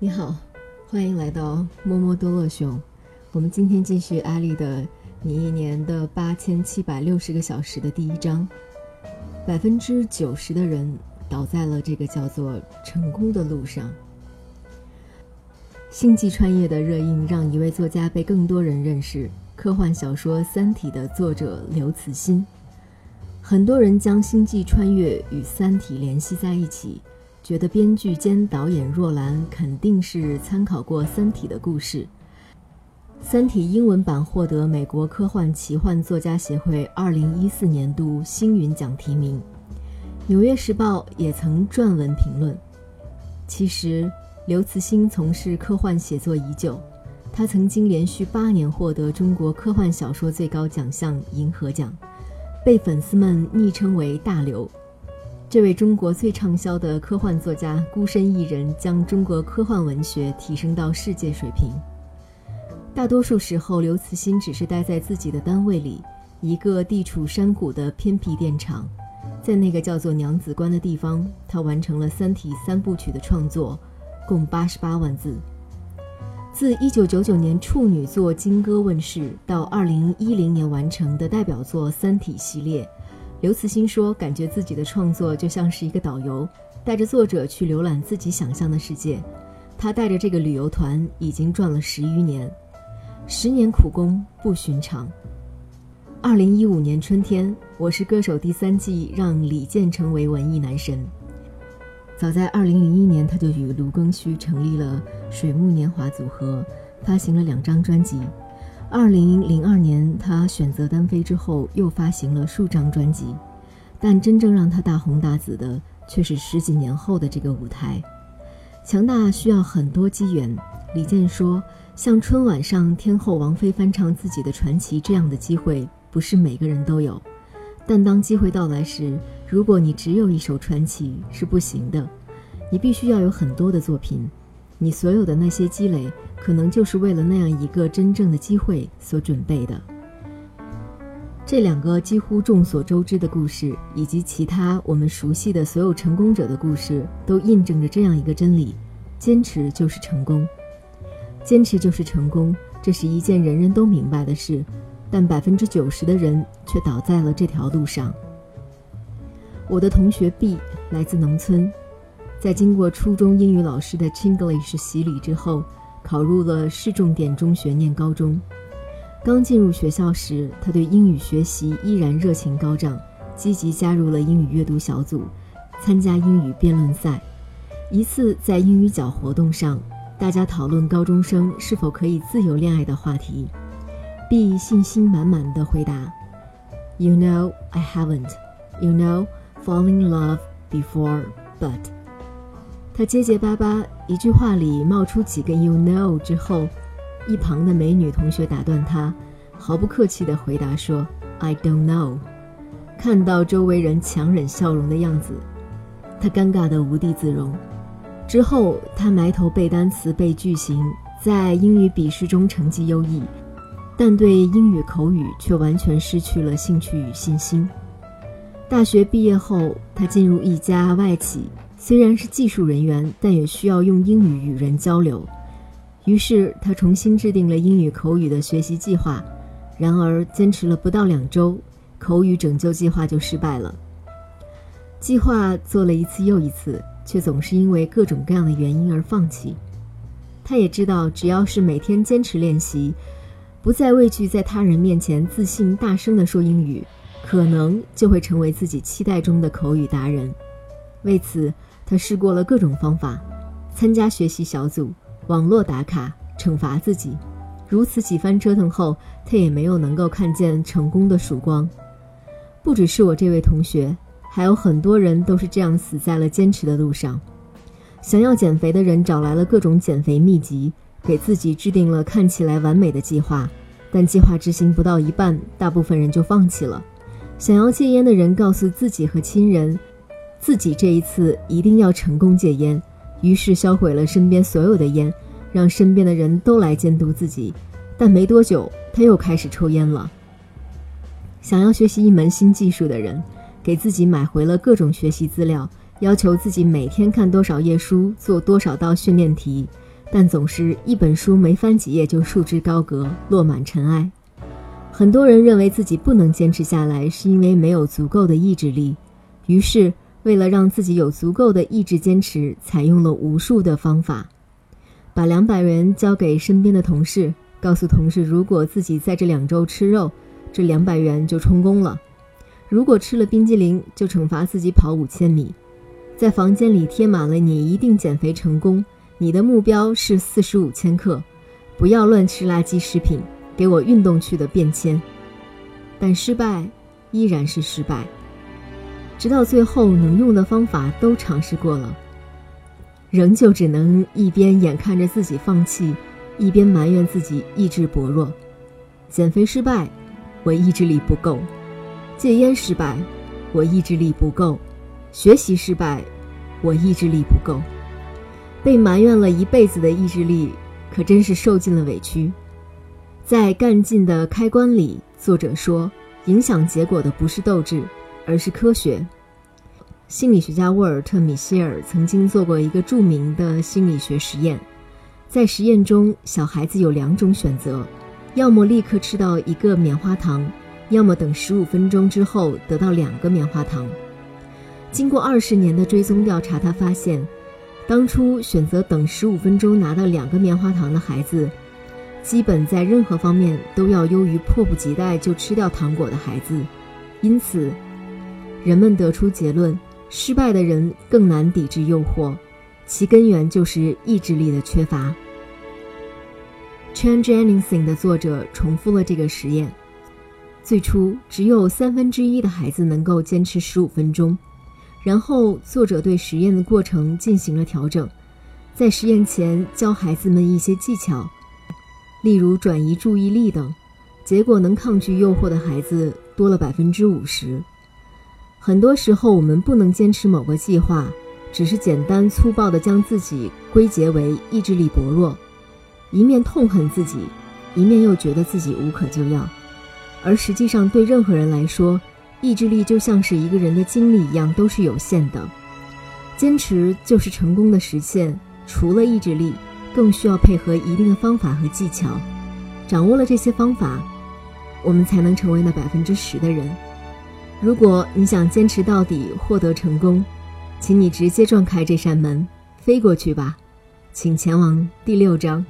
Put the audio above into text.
你好，欢迎来到摸摸多乐熊。我们今天继续阿丽的《你一年的八千七百六十个小时》的第一章。百分之九十的人倒在了这个叫做成功的路上。星际穿越的热映让一位作家被更多人认识——科幻小说《三体》的作者刘慈欣。很多人将星际穿越与《三体》联系在一起。觉得编剧兼导演若兰肯定是参考过《三体》的故事，《三体》英文版获得美国科幻奇幻作家协会2014年度星云奖提名，《纽约时报》也曾撰文评论。其实，刘慈欣从事科幻写作已久，他曾经连续八年获得中国科幻小说最高奖项银河奖，被粉丝们昵称为“大刘”。这位中国最畅销的科幻作家孤身一人，将中国科幻文学提升到世界水平。大多数时候，刘慈欣只是待在自己的单位里，一个地处山谷的偏僻电厂，在那个叫做娘子关的地方，他完成了《三体》三部曲的创作，共八十八万字。自1999年处女作《金戈》问世到2010年完成的代表作《三体》系列。刘慈欣说：“感觉自己的创作就像是一个导游，带着作者去浏览自己想象的世界。他带着这个旅游团已经转了十余年，十年苦功不寻常。”二零一五年春天，《我是歌手》第三季让李健成为文艺男神。早在二零零一年，他就与卢庚戌成立了水木年华组合，发行了两张专辑。二零零二年，他选择单飞之后，又发行了数张专辑，但真正让他大红大紫的，却是十几年后的这个舞台。强大需要很多机缘。李健说：“像春晚上天后王菲翻唱自己的传奇这样的机会，不是每个人都有。但当机会到来时，如果你只有一首传奇是不行的，你必须要有很多的作品。你所有的那些积累。”可能就是为了那样一个真正的机会所准备的。这两个几乎众所周知的故事，以及其他我们熟悉的所有成功者的故事，都印证着这样一个真理：坚持就是成功。坚持就是成功，这是一件人人都明白的事，但百分之九十的人却倒在了这条路上。我的同学 B 来自农村，在经过初中英语老师的 Chinglish 洗礼之后。考入了市重点中学念高中。刚进入学校时，他对英语学习依然热情高涨，积极加入了英语阅读小组，参加英语辩论赛。一次在英语角活动上，大家讨论高中生是否可以自由恋爱的话题，B 信心满满的回答：“You know I haven't. You know falling in love before, but.” 他结结巴巴，一句话里冒出几个 “you know” 之后，一旁的美女同学打断他，毫不客气地回答说：“I don't know。”看到周围人强忍笑容的样子，他尴尬得无地自容。之后，他埋头背单词、背句型，在英语笔试中成绩优异，但对英语口语却完全失去了兴趣与信心。大学毕业后，他进入一家外企。虽然是技术人员，但也需要用英语与人交流。于是他重新制定了英语口语的学习计划。然而，坚持了不到两周，口语拯救计划就失败了。计划做了一次又一次，却总是因为各种各样的原因而放弃。他也知道，只要是每天坚持练习，不再畏惧在他人面前自信大声地说英语，可能就会成为自己期待中的口语达人。为此，他试过了各种方法，参加学习小组、网络打卡、惩罚自己，如此几番折腾后，他也没有能够看见成功的曙光。不只是我这位同学，还有很多人都是这样死在了坚持的路上。想要减肥的人找来了各种减肥秘籍，给自己制定了看起来完美的计划，但计划执行不到一半，大部分人就放弃了。想要戒烟的人告诉自己和亲人。自己这一次一定要成功戒烟，于是销毁了身边所有的烟，让身边的人都来监督自己。但没多久，他又开始抽烟了。想要学习一门新技术的人，给自己买回了各种学习资料，要求自己每天看多少页书，做多少道训练题，但总是一本书没翻几页就束之高阁，落满尘埃。很多人认为自己不能坚持下来，是因为没有足够的意志力。于是，为了让自己有足够的意志坚持，采用了无数的方法，把两百元交给身边的同事，告诉同事，如果自己在这两周吃肉，这两百元就充公了；如果吃了冰激凌，就惩罚自己跑五千米。在房间里贴满了“你一定减肥成功”，你的目标是四十五千克，不要乱吃垃圾食品。给我运动去的便签，但失败依然是失败。直到最后，能用的方法都尝试过了，仍旧只能一边眼看着自己放弃，一边埋怨自己意志薄弱。减肥失败，我意志力不够；戒烟失败，我意志力不够；学习失败，我意志力不够。被埋怨了一辈子的意志力，可真是受尽了委屈。在干劲的开关里，作者说，影响结果的不是斗志，而是科学。心理学家沃尔特·米歇尔曾经做过一个著名的心理学实验，在实验中，小孩子有两种选择：要么立刻吃到一个棉花糖，要么等十五分钟之后得到两个棉花糖。经过二十年的追踪调查，他发现，当初选择等十五分钟拿到两个棉花糖的孩子。基本在任何方面都要优于迫不及待就吃掉糖果的孩子，因此，人们得出结论：失败的人更难抵制诱惑，其根源就是意志力的缺乏。Change Anything 的作者重复了这个实验。最初只有三分之一的孩子能够坚持十五分钟，然后作者对实验的过程进行了调整，在实验前教孩子们一些技巧。例如转移注意力等，结果能抗拒诱惑的孩子多了百分之五十。很多时候，我们不能坚持某个计划，只是简单粗暴地将自己归结为意志力薄弱，一面痛恨自己，一面又觉得自己无可救药。而实际上，对任何人来说，意志力就像是一个人的精力一样，都是有限的。坚持就是成功的实现，除了意志力。更需要配合一定的方法和技巧，掌握了这些方法，我们才能成为那百分之十的人。如果你想坚持到底，获得成功，请你直接撞开这扇门，飞过去吧。请前往第六章。